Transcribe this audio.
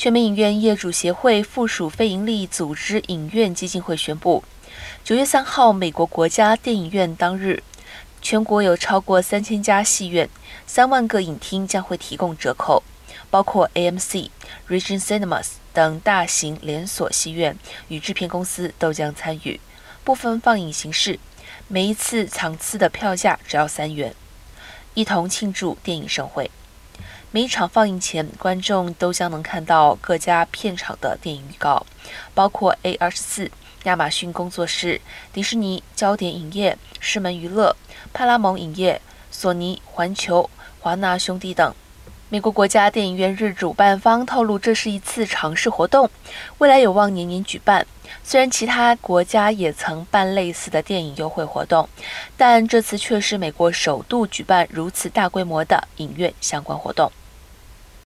全民影院业主协会附属非营利组织影院基金会宣布，九月三号，美国国家电影院当日，全国有超过三千家戏院、三万个影厅将会提供折扣，包括 AMC、Regent Cinemas 等大型连锁戏院与制片公司都将参与。部分放映形式，每一次场次的票价只要三元，一同庆祝电影盛会。每一场放映前，观众都将能看到各家片场的电影预告，包括 A 二十四、亚马逊工作室、迪士尼、焦点影业、狮门娱乐、派拉蒙影业、索尼、环球、华纳兄弟等。美国国家电影院日主办方透露，这是一次尝试活动，未来有望年年举办。虽然其他国家也曾办类似的电影优惠活动，但这次却是美国首度举办如此大规模的影院相关活动。